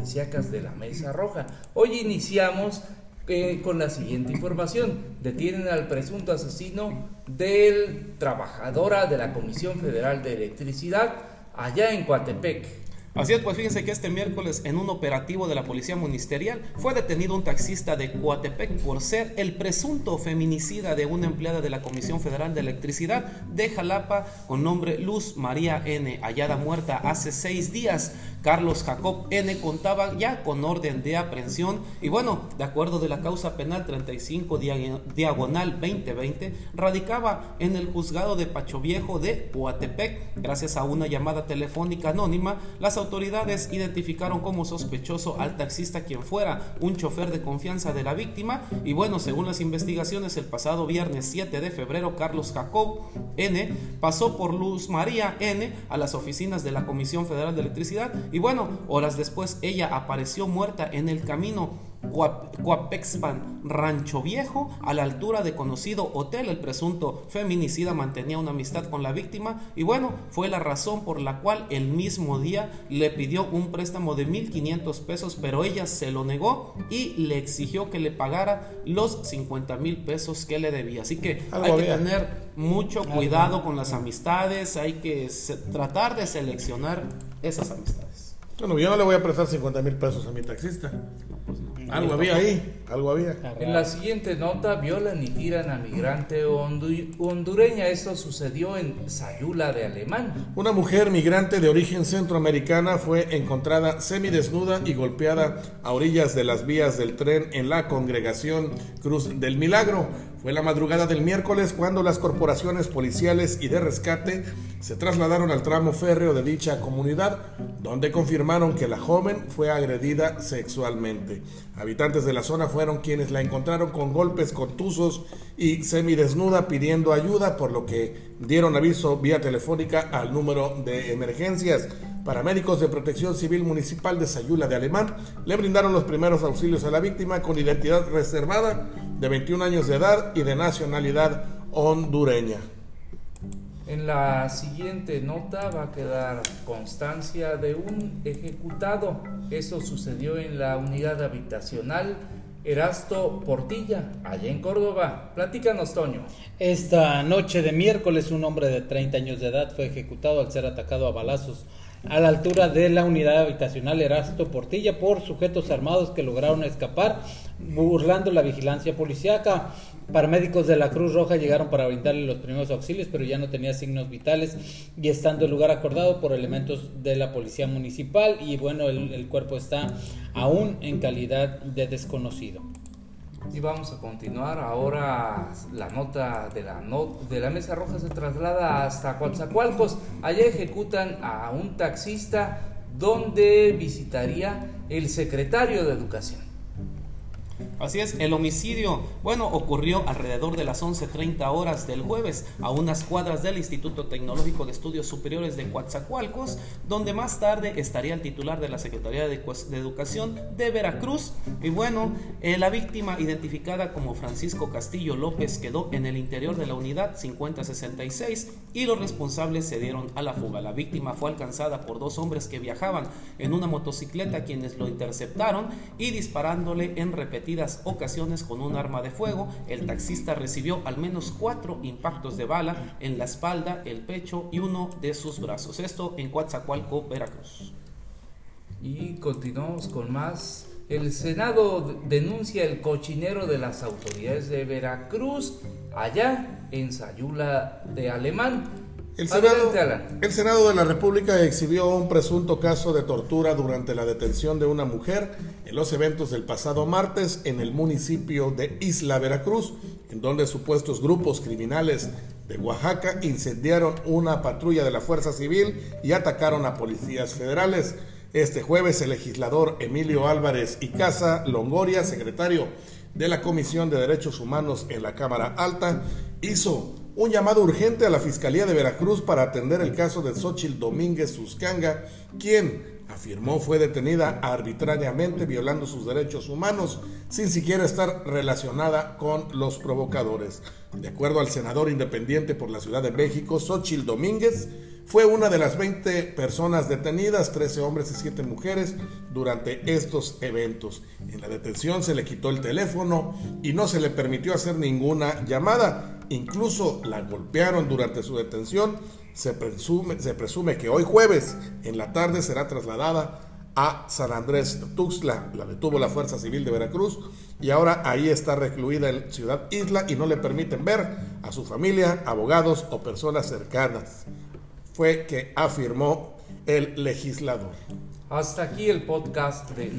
de la Mesa Roja. Hoy iniciamos eh, con la siguiente información. Detienen al presunto asesino del trabajadora de la Comisión Federal de Electricidad allá en Coatepec. Así es, pues fíjense que este miércoles en un operativo de la Policía Ministerial fue detenido un taxista de Coatepec por ser el presunto feminicida de una empleada de la Comisión Federal de Electricidad de Jalapa con nombre Luz María N, hallada muerta hace seis días. Carlos Jacob N contaba ya con orden de aprehensión y bueno, de acuerdo de la causa penal 35 diagonal 2020, radicaba en el juzgado de Pacho Viejo de Coatepec. Gracias a una llamada telefónica anónima, las autoridades identificaron como sospechoso al taxista quien fuera un chofer de confianza de la víctima. Y bueno, según las investigaciones, el pasado viernes 7 de febrero, Carlos Jacob N. pasó por Luz María N. a las oficinas de la Comisión Federal de Electricidad. Y bueno, horas después ella apareció muerta en el camino Coapexpan, Rancho Viejo, a la altura de conocido hotel. El presunto feminicida mantenía una amistad con la víctima y bueno, fue la razón por la cual el mismo día le pidió un préstamo de 1.500 pesos, pero ella se lo negó y le exigió que le pagara los 50 mil pesos que le debía. Así que hay que tener mucho cuidado con las amistades, hay que tratar de seleccionar esas amistades. Bueno, yo no le voy a prestar 50 mil pesos a mi taxista. Algo había ahí, algo había. En la siguiente nota, violan y tiran a migrante hondureña. Esto sucedió en Sayula de Alemán. Una mujer migrante de origen centroamericana fue encontrada semidesnuda y golpeada a orillas de las vías del tren en la congregación Cruz del Milagro. Fue la madrugada del miércoles cuando las corporaciones policiales y de rescate se trasladaron al tramo férreo de dicha comunidad, donde confirmaron que la joven fue agredida sexualmente. Habitantes de la zona fueron quienes la encontraron con golpes contusos y semidesnuda pidiendo ayuda, por lo que dieron aviso vía telefónica al número de emergencias. Paramédicos de Protección Civil Municipal de Sayula de Alemán le brindaron los primeros auxilios a la víctima con identidad reservada de 21 años de edad y de nacionalidad hondureña. En la siguiente nota va a quedar constancia de un ejecutado. Eso sucedió en la unidad habitacional Erasto Portilla, allá en Córdoba. Platícanos, Toño. Esta noche de miércoles, un hombre de 30 años de edad fue ejecutado al ser atacado a balazos a la altura de la unidad habitacional Erasto Portilla por sujetos armados que lograron escapar burlando la vigilancia policíaca. Paramédicos de la Cruz Roja llegaron para brindarle los primeros auxilios, pero ya no tenía signos vitales y estando el lugar acordado por elementos de la policía municipal y bueno, el, el cuerpo está aún en calidad de desconocido. Y vamos a continuar. Ahora la nota de la, de la Mesa Roja se traslada hasta Coatzacoalcos. Allá ejecutan a un taxista donde visitaría el secretario de Educación. Así es, el homicidio, bueno, ocurrió alrededor de las 11.30 horas del jueves a unas cuadras del Instituto Tecnológico de Estudios Superiores de Coatzacoalcos, donde más tarde estaría el titular de la Secretaría de, Educación de Veracruz. Y bueno, eh, la víctima identificada como Francisco Castillo López quedó en el interior de la unidad 5066 y los responsables se dieron a la fuga. La víctima fue alcanzada por dos hombres que viajaban en una motocicleta quienes lo interceptaron y disparándole en repetidas ocasiones con un arma de fuego. El taxista recibió al menos cuatro impactos de bala en la espalda, el pecho y uno de sus brazos. Esto en Coatzacoalco, Veracruz. Y continuamos con más. El Senado denuncia el cochinero de las autoridades de Veracruz allá en Sayula de Alemán. El Senado, de la República exhibió un presunto caso de tortura durante la detención de una mujer en los eventos del pasado martes en el municipio de Isla Veracruz, en donde supuestos grupos criminales de Oaxaca incendiaron una patrulla de la Fuerza Civil y atacaron a policías federales. Este jueves el legislador Emilio Álvarez y Casa Longoria, secretario de la Comisión de Derechos Humanos en la Cámara Alta, hizo un llamado urgente a la Fiscalía de Veracruz para atender el caso de Xochil Domínguez Suscanga, quien afirmó fue detenida arbitrariamente violando sus derechos humanos sin siquiera estar relacionada con los provocadores. De acuerdo al senador independiente por la Ciudad de México, Xochil Domínguez, fue una de las 20 personas detenidas, 13 hombres y 7 mujeres, durante estos eventos. En la detención se le quitó el teléfono y no se le permitió hacer ninguna llamada. Incluso la golpearon durante su detención. Se presume, se presume que hoy jueves en la tarde será trasladada a San Andrés Tuxtla. La detuvo la Fuerza Civil de Veracruz y ahora ahí está recluida en Ciudad Isla y no le permiten ver a su familia, abogados o personas cercanas fue que afirmó el legislador. Hasta aquí el podcast de